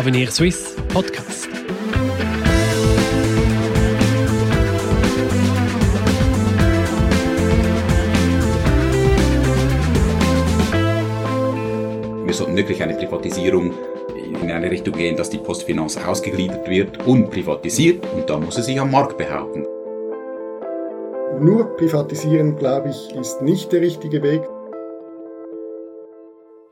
Avenir Swiss Podcast. Wir sollten wirklich eine Privatisierung in eine Richtung gehen, dass die Postfinance ausgegliedert wird und privatisiert und da muss sie sich am Markt behaupten. Nur privatisieren, glaube ich, ist nicht der richtige Weg.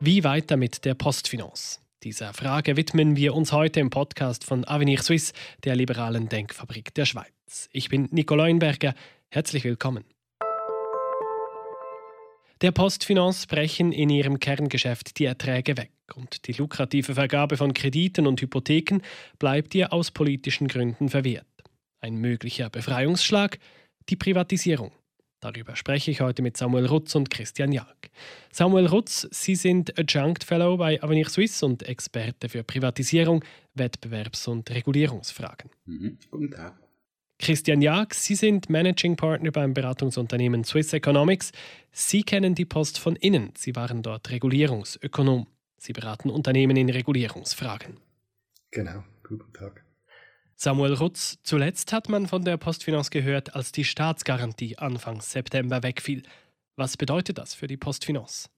Wie weiter mit der Postfinance? Dieser Frage widmen wir uns heute im Podcast von Avenir Suisse, der liberalen Denkfabrik der Schweiz. Ich bin Nico Leuenberger. Herzlich willkommen. Der Postfinance brechen in ihrem Kerngeschäft die Erträge weg und die lukrative Vergabe von Krediten und Hypotheken bleibt ihr aus politischen Gründen verwehrt. Ein möglicher Befreiungsschlag? Die Privatisierung. Darüber spreche ich heute mit Samuel Rutz und Christian Jag. Samuel Rutz, Sie sind Adjunct Fellow bei Avenir Suisse und Experte für Privatisierung, Wettbewerbs- und Regulierungsfragen. Mhm. Guten Tag. Christian Jag, Sie sind Managing Partner beim Beratungsunternehmen Swiss Economics. Sie kennen die Post von innen. Sie waren dort Regulierungsökonom. Sie beraten Unternehmen in Regulierungsfragen. Genau, guten Tag. Samuel Rutz, zuletzt hat man von der Postfinance gehört, als die Staatsgarantie Anfang September wegfiel. Was bedeutet das für die Postfinance?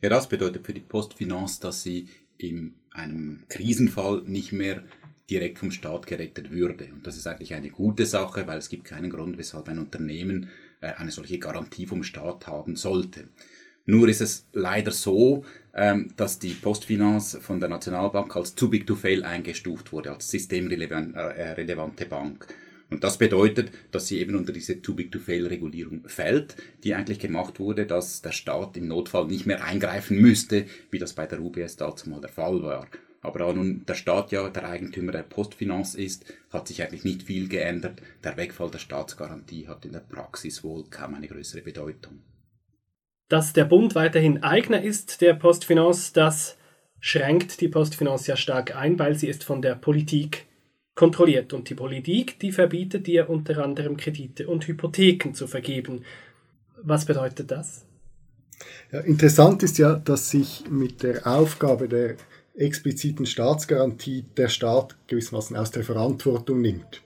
Ja, das bedeutet für die Postfinance, dass sie in einem Krisenfall nicht mehr direkt vom Staat gerettet würde. Und das ist eigentlich eine gute Sache, weil es gibt keinen Grund, weshalb ein Unternehmen äh, eine solche Garantie vom Staat haben sollte. Nur ist es leider so, ähm, dass die Postfinance von der Nationalbank als too big to fail eingestuft wurde, als systemrelevante äh, Bank. Und das bedeutet, dass sie eben unter diese too big to fail Regulierung fällt, die eigentlich gemacht wurde, dass der Staat im Notfall nicht mehr eingreifen müsste, wie das bei der UBS dazu mal der Fall war. Aber da nun der Staat ja der Eigentümer der Postfinance ist, hat sich eigentlich nicht viel geändert. Der Wegfall der Staatsgarantie hat in der Praxis wohl kaum eine größere Bedeutung. Dass der Bund weiterhin Eigner ist der Postfinance, das schränkt die Postfinance ja stark ein, weil sie ist von der Politik kontrolliert. Und die Politik, die verbietet ihr unter anderem Kredite und Hypotheken zu vergeben. Was bedeutet das? Ja, interessant ist ja, dass sich mit der Aufgabe der expliziten Staatsgarantie der Staat gewissermaßen aus der Verantwortung nimmt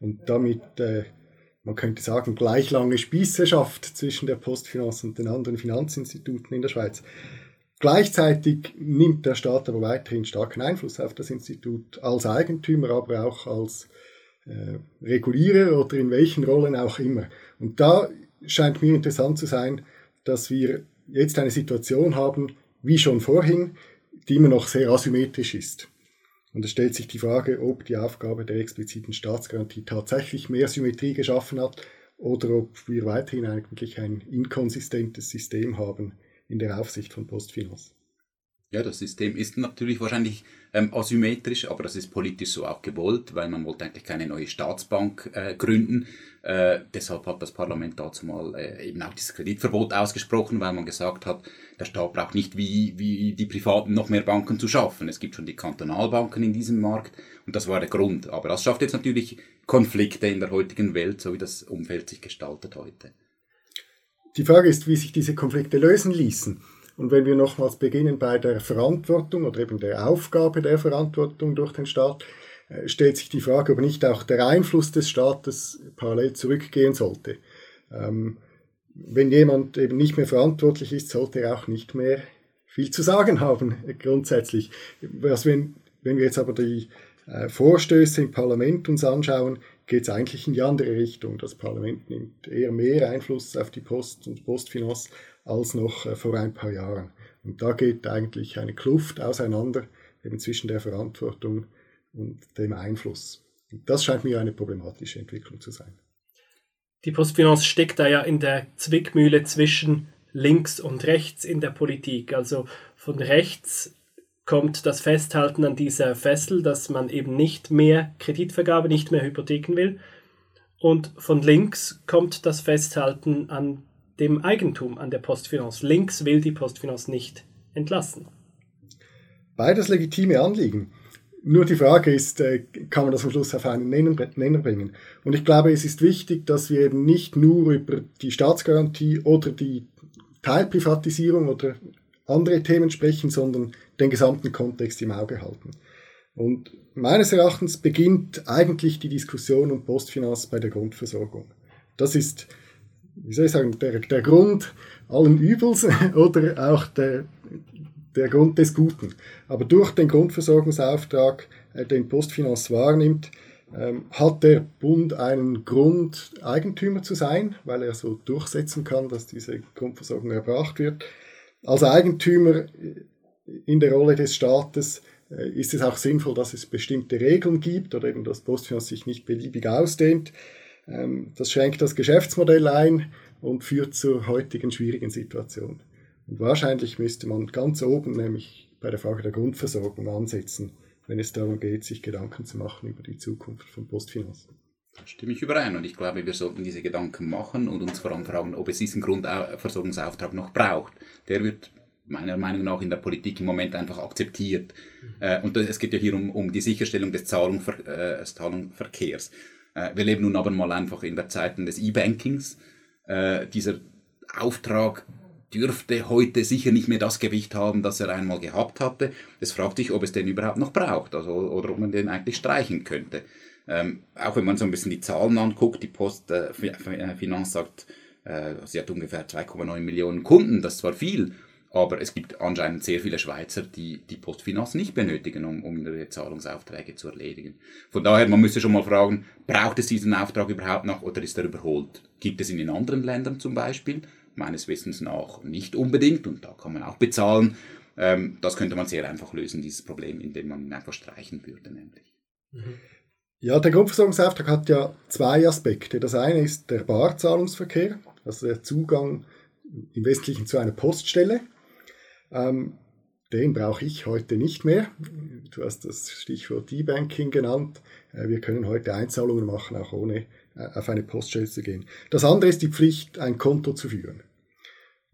und damit äh, man könnte sagen, gleich lange Spieße schafft zwischen der Postfinance und den anderen Finanzinstituten in der Schweiz. Gleichzeitig nimmt der Staat aber weiterhin starken Einfluss auf das Institut als Eigentümer, aber auch als äh, Regulierer oder in welchen Rollen auch immer. Und da scheint mir interessant zu sein, dass wir jetzt eine Situation haben, wie schon vorhin, die immer noch sehr asymmetrisch ist. Und es stellt sich die Frage, ob die Aufgabe der expliziten Staatsgarantie tatsächlich mehr Symmetrie geschaffen hat oder ob wir weiterhin eigentlich ein inkonsistentes System haben in der Aufsicht von Postfinance. Ja, das System ist natürlich wahrscheinlich ähm, asymmetrisch, aber das ist politisch so auch gewollt, weil man wollte eigentlich keine neue Staatsbank äh, gründen. Äh, deshalb hat das Parlament dazu mal äh, eben auch dieses Kreditverbot ausgesprochen, weil man gesagt hat, der Staat braucht nicht wie, wie die Privaten noch mehr Banken zu schaffen. Es gibt schon die Kantonalbanken in diesem Markt und das war der Grund. Aber das schafft jetzt natürlich Konflikte in der heutigen Welt, so wie das Umfeld sich gestaltet heute. Die Frage ist, wie sich diese Konflikte lösen ließen. Und wenn wir nochmals beginnen bei der Verantwortung oder eben der Aufgabe der Verantwortung durch den Staat, äh, stellt sich die Frage, ob nicht auch der Einfluss des Staates parallel zurückgehen sollte. Ähm, wenn jemand eben nicht mehr verantwortlich ist, sollte er auch nicht mehr viel zu sagen haben, grundsätzlich. Was wenn, wenn wir jetzt aber die äh, Vorstöße im Parlament uns anschauen, geht es eigentlich in die andere Richtung. Das Parlament nimmt eher mehr Einfluss auf die Post und Postfinance als noch äh, vor ein paar Jahren. Und da geht eigentlich eine Kluft auseinander eben zwischen der Verantwortung und dem Einfluss. Und das scheint mir eine problematische Entwicklung zu sein. Die Postfinance steckt da ja in der Zwickmühle zwischen links und rechts in der Politik. Also von rechts kommt das Festhalten an dieser Fessel, dass man eben nicht mehr Kreditvergabe, nicht mehr Hypotheken will. Und von links kommt das Festhalten an dem Eigentum an der Postfinance. Links will die Postfinance nicht entlassen. Beides legitime Anliegen. Nur die Frage ist, äh, kann man das am Schluss auf einen Nenner bringen? Und ich glaube, es ist wichtig, dass wir eben nicht nur über die Staatsgarantie oder die Teilprivatisierung oder andere Themen sprechen, sondern den gesamten Kontext im Auge halten. Und meines Erachtens beginnt eigentlich die Diskussion um Postfinanz bei der Grundversorgung. Das ist, wie soll ich sagen, der, der Grund allen Übels oder auch der, der Grund des Guten. Aber durch den Grundversorgungsauftrag, äh, den Postfinanz wahrnimmt, ähm, hat der Bund einen Grund, Eigentümer zu sein, weil er so durchsetzen kann, dass diese Grundversorgung erbracht wird. Als Eigentümer in der Rolle des Staates äh, ist es auch sinnvoll, dass es bestimmte Regeln gibt oder eben das Postfinanz sich nicht beliebig ausdehnt. Ähm, das schränkt das Geschäftsmodell ein und führt zur heutigen schwierigen Situation. Und wahrscheinlich müsste man ganz oben, nämlich bei der Frage der Grundversorgung, ansetzen, wenn es darum geht, sich Gedanken zu machen über die Zukunft von Postfinanz. Da stimme ich überein und ich glaube, wir sollten diese Gedanken machen und uns vor allem fragen, ob es diesen Grundversorgungsauftrag noch braucht. Der wird meiner Meinung nach in der Politik im Moment einfach akzeptiert. Mhm. und es geht ja hier um, um die Sicherstellung des Zahlungver äh, Zahlungsverkehrs. Äh, wir leben nun aber mal einfach in der Zeiten des E-Bankings. Äh, dieser Auftrag dürfte heute sicher nicht mehr das Gewicht haben, das er einmal gehabt hatte. Es fragt sich, ob es den überhaupt noch braucht also, oder ob man den eigentlich streichen könnte. Ähm, auch wenn man so ein bisschen die Zahlen anguckt, die Postfinanz äh, sagt, äh, sie hat ungefähr 2,9 Millionen Kunden, das ist zwar viel, aber es gibt anscheinend sehr viele Schweizer, die die Postfinanz nicht benötigen, um, um ihre Zahlungsaufträge zu erledigen. Von daher, man müsste schon mal fragen, braucht es diesen Auftrag überhaupt noch oder ist er überholt? Gibt es ihn in anderen Ländern zum Beispiel? Meines Wissens nach nicht unbedingt und da kann man auch bezahlen. Ähm, das könnte man sehr einfach lösen, dieses Problem, indem man ihn einfach streichen würde, nämlich. Mhm. Ja, der Grundversorgungsauftrag hat ja zwei Aspekte. Das eine ist der Barzahlungsverkehr, also der Zugang im Wesentlichen zu einer Poststelle. Ähm, den brauche ich heute nicht mehr. Du hast das Stichwort E-Banking genannt. Äh, wir können heute Einzahlungen machen, auch ohne äh, auf eine Poststelle zu gehen. Das andere ist die Pflicht, ein Konto zu führen.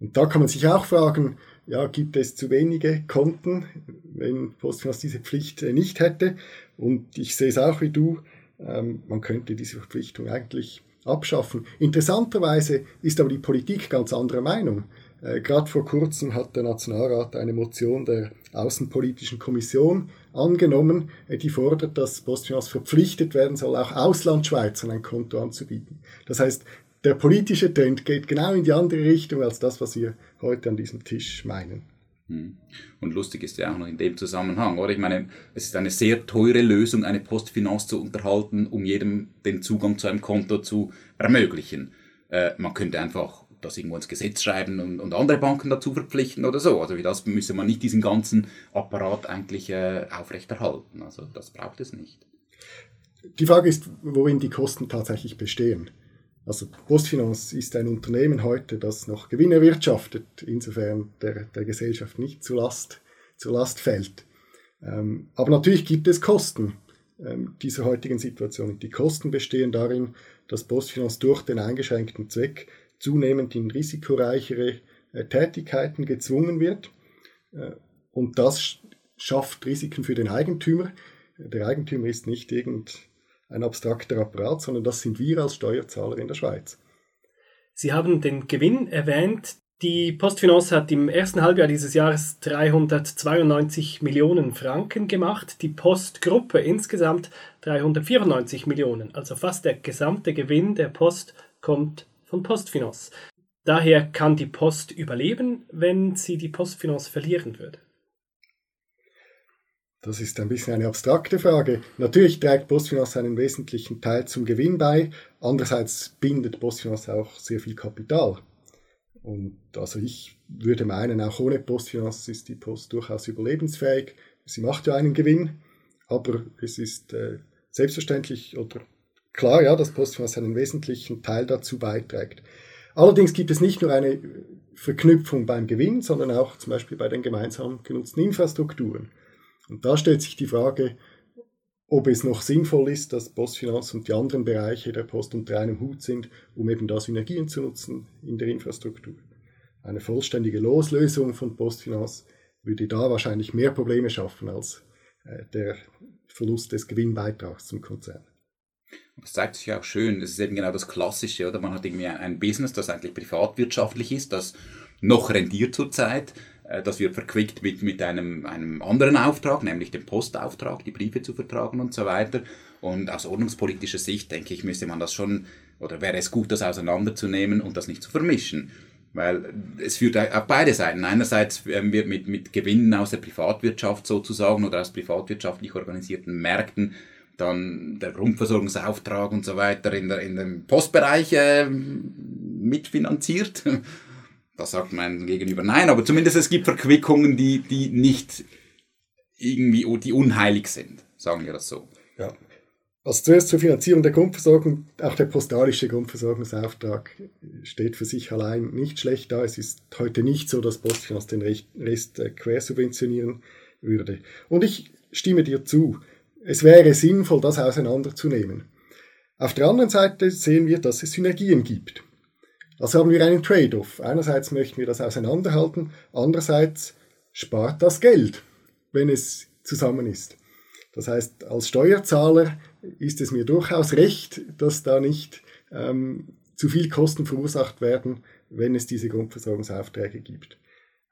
Und da kann man sich auch fragen, ja, gibt es zu wenige Konten, wenn Postfinanz diese Pflicht äh, nicht hätte? Und ich sehe es auch wie du, ähm, man könnte diese Verpflichtung eigentlich abschaffen. Interessanterweise ist aber die Politik ganz anderer Meinung. Äh, Gerade vor kurzem hat der Nationalrat eine Motion der Außenpolitischen Kommission angenommen, äh, die fordert, dass Postfinanz verpflichtet werden soll, auch Auslandschweizern ein Konto anzubieten. Das heißt, der politische Trend geht genau in die andere Richtung als das, was wir heute an diesem Tisch meinen. Hm. Und lustig ist ja auch noch in dem Zusammenhang, oder? Ich meine, es ist eine sehr teure Lösung, eine Postfinanz zu unterhalten, um jedem den Zugang zu einem Konto zu ermöglichen. Äh, man könnte einfach das irgendwo ins Gesetz schreiben und, und, andere Banken dazu verpflichten oder so. Also wie das müsse man nicht diesen ganzen Apparat eigentlich äh, aufrechterhalten. Also das braucht es nicht. Die Frage ist, worin die Kosten tatsächlich bestehen. Also Postfinanz ist ein Unternehmen heute, das noch Gewinn erwirtschaftet, insofern der, der Gesellschaft nicht zur Last, zur Last fällt. Ähm, aber natürlich gibt es Kosten ähm, dieser heutigen Situation. Die Kosten bestehen darin, dass Postfinanz durch den eingeschränkten Zweck zunehmend in risikoreichere äh, Tätigkeiten gezwungen wird. Äh, und das schafft Risiken für den Eigentümer. Der Eigentümer ist nicht irgendein ein abstrakter Apparat, sondern das sind wir als Steuerzahler in der Schweiz. Sie haben den Gewinn erwähnt. Die Postfinance hat im ersten Halbjahr dieses Jahres 392 Millionen Franken gemacht, die Postgruppe insgesamt 394 Millionen. Also fast der gesamte Gewinn der Post kommt von Postfinance. Daher kann die Post überleben, wenn sie die Postfinance verlieren würde. Das ist ein bisschen eine abstrakte Frage. Natürlich trägt Postfinance einen wesentlichen Teil zum Gewinn bei. Andererseits bindet Postfinance auch sehr viel Kapital. Und also ich würde meinen, auch ohne Postfinance ist die Post durchaus überlebensfähig. Sie macht ja einen Gewinn, aber es ist äh, selbstverständlich oder klar, ja, dass Postfinance einen wesentlichen Teil dazu beiträgt. Allerdings gibt es nicht nur eine Verknüpfung beim Gewinn, sondern auch zum Beispiel bei den gemeinsam genutzten Infrastrukturen. Und da stellt sich die Frage, ob es noch sinnvoll ist, dass Postfinanz und die anderen Bereiche der Post unter einem Hut sind, um eben da Synergien zu nutzen in der Infrastruktur. Eine vollständige Loslösung von Postfinanz würde da wahrscheinlich mehr Probleme schaffen als äh, der Verlust des Gewinnbeitrags zum Konzern. Das zeigt sich auch schön, das ist eben genau das Klassische, oder? Man hat irgendwie ein Business, das eigentlich privatwirtschaftlich ist, das noch rendiert zurzeit, Äh, das wird verquickt mit, mit einem, einem anderen Auftrag, nämlich dem Postauftrag, die Briefe zu vertragen und so weiter. Und aus ordnungspolitischer Sicht, denke ich, müsste man das schon, oder wäre es gut, das auseinanderzunehmen und das nicht zu vermischen. Weil es führt auf beide Seiten. Einerseits werden wir mit, mit Gewinnen aus der Privatwirtschaft sozusagen oder aus privatwirtschaftlich organisierten Märkten dann der Grundversorgungsauftrag und so weiter in, der, in dem Postbereich äh, mitfinanziert. Da sagt mein Gegenüber nein, aber zumindest es gibt Verquickungen, die, die nicht irgendwie, die unheilig sind, sagen wir das so. Ja. Also zuerst zur Finanzierung der Grundversorgung, auch der postalische Grundversorgungsauftrag steht für sich allein nicht schlecht da. Es ist heute nicht so, dass Postfinanz den Rest äh, quersubventionieren würde. Und ich stimme dir zu, es wäre sinnvoll, das auseinanderzunehmen. Auf der anderen Seite sehen wir, dass es Synergien gibt. Also haben wir einen Trade-off. Einerseits möchten wir das auseinanderhalten, andererseits spart das Geld, wenn es zusammen ist. Das heißt, als Steuerzahler ist es mir durchaus recht, dass da nicht ähm, zu viel Kosten verursacht werden, wenn es diese Grundversorgungsaufträge gibt.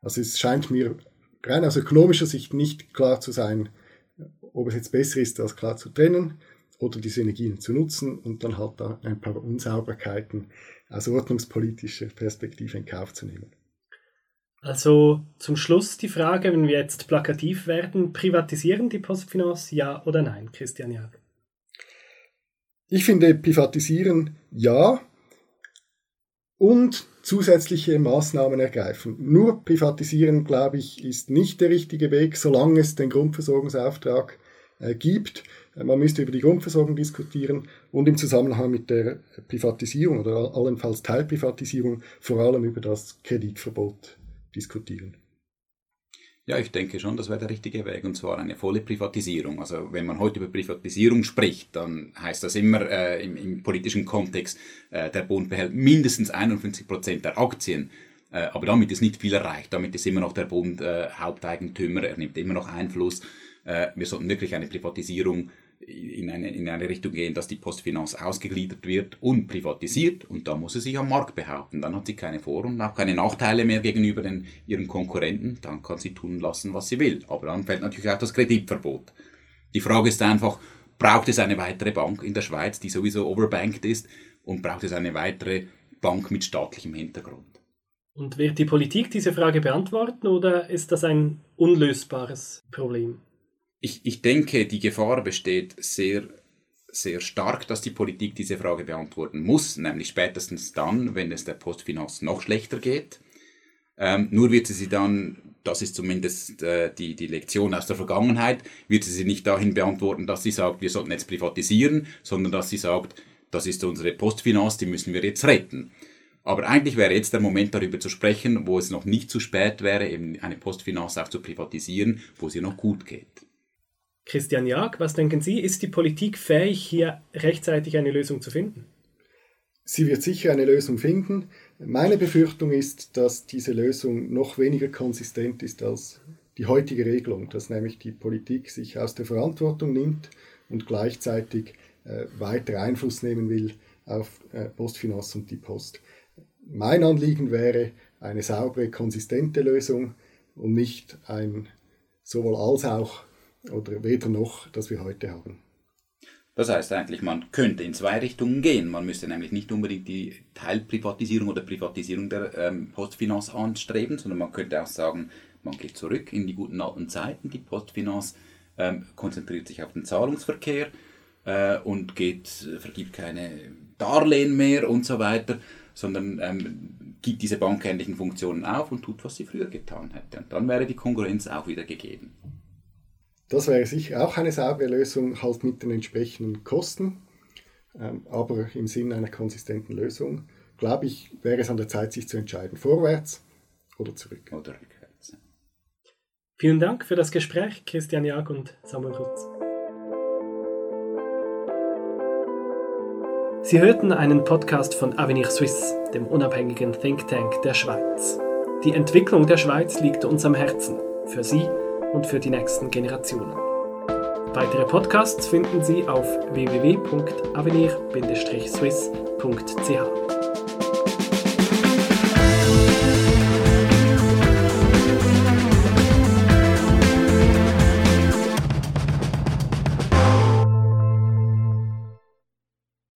Also es scheint mir rein aus ökonomischer Sicht nicht klar zu sein, ob es jetzt besser ist, das klar zu trennen oder diese Energien zu nutzen und dann halt da ein paar Unsauberkeiten aus ordnungspolitischer Perspektive in Kauf zu nehmen. Also zum Schluss die Frage, wenn wir jetzt plakativ werden, privatisieren die Postfinance ja oder nein, Christian Jag? Ich finde privatisieren ja und zusätzliche Maßnahmen ergreifen. Nur privatisieren, glaube ich, ist nicht der richtige Weg, solange es den Grundversorgungsauftrag gibt. Äh, man müsste über die Grundversorgung diskutieren und im Zusammenhang mit der Privatisierung oder allenfalls Teilprivatisierung vor allem über das Kreditverbot diskutieren. Ja, ich denke schon, das wäre der richtige Weg, und zwar eine volle Privatisierung. Also wenn man heute über Privatisierung spricht, dann heißt das immer äh, im, im, politischen Kontext, äh, der Bund behält mindestens 51 Prozent der Aktien. Äh, aber damit ist nicht viel erreicht. Damit ist immer noch der Bund äh, Haupteigentümer, er nimmt immer noch Einfluss. Äh, wir sollten wirklich eine Privatisierung in eine, in eine Richtung gehen, dass die Postfinanz ausgegliedert wird und privatisiert und da muss sie sich am Markt behaupten. Dann hat sie keine Vor- und auch keine Nachteile mehr gegenüber den, ihren Konkurrenten. Dann kann sie tun lassen, was sie will. Aber dann fällt natürlich auch das Kreditverbot. Die Frage ist einfach, braucht es eine weitere Bank in der Schweiz, die sowieso overbanked ist und braucht es eine weitere Bank mit staatlichem Hintergrund? Und wird die Politik diese Frage beantworten oder ist das ein unlösbares Problem? Ich, ich denke, die Gefahr besteht sehr, sehr stark, dass die Politik diese Frage beantworten muss, nämlich spätestens dann, wenn es der Postfinanz noch schlechter geht. Ähm, nur wird sie sie dann, das ist zumindest äh, die, die Lektion aus der Vergangenheit, wird sie sie nicht dahin beantworten, dass sie sagt, wir sollten jetzt privatisieren, sondern dass sie sagt, das ist unsere Postfinanz, die müssen wir jetzt retten. Aber eigentlich wäre jetzt der Moment darüber zu sprechen, wo es noch nicht zu spät wäre, eben eine Postfinanz auch zu privatisieren, wo sie noch gut geht. Christian Jag, was denken Sie, ist die Politik fähig, hier rechtzeitig eine Lösung zu finden? Sie wird sicher eine Lösung finden. Meine Befürchtung ist, dass diese Lösung noch weniger konsistent ist als die heutige Regelung, dass nämlich die Politik sich aus der Verantwortung nimmt und gleichzeitig äh, weiter Einfluss nehmen will auf äh, Postfinanz und die Post. Mein Anliegen wäre eine saubere, konsistente Lösung und nicht ein sowohl als auch oder weder noch, das wir heute haben. Das heißt eigentlich, man könnte in zwei Richtungen gehen. Man müsste nämlich nicht unbedingt die Teilprivatisierung oder Privatisierung der ähm, Postfinanz anstreben, sondern man könnte auch sagen, man geht zurück in die guten alten Zeiten. Die Postfinanz ähm, konzentriert sich auf den Zahlungsverkehr äh, und geht, vergibt keine Darlehen mehr und so weiter, sondern ähm, gibt diese bankähnlichen Funktionen auf und tut, was sie früher getan hätte. Und dann wäre die Konkurrenz auch wieder gegeben. Das wäre sicher auch eine saubere Lösung, halt mit den entsprechenden Kosten, ähm, aber im Sinne einer konsistenten Lösung, glaube ich, wäre es an der Zeit, sich zu entscheiden, vorwärts oder zurück. Oder rückwärts. Vielen Dank für das Gespräch, Christian Jag und Samuel Rutz. Sie hörten einen Podcast von Avenir Suisse, dem unabhängigen Think Tank der Schweiz. Die Entwicklung der Schweiz liegt uns am Herzen. Für Sie und für die nächsten Generationen. Weitere Podcasts finden Sie auf www.avenir-swiss.ch.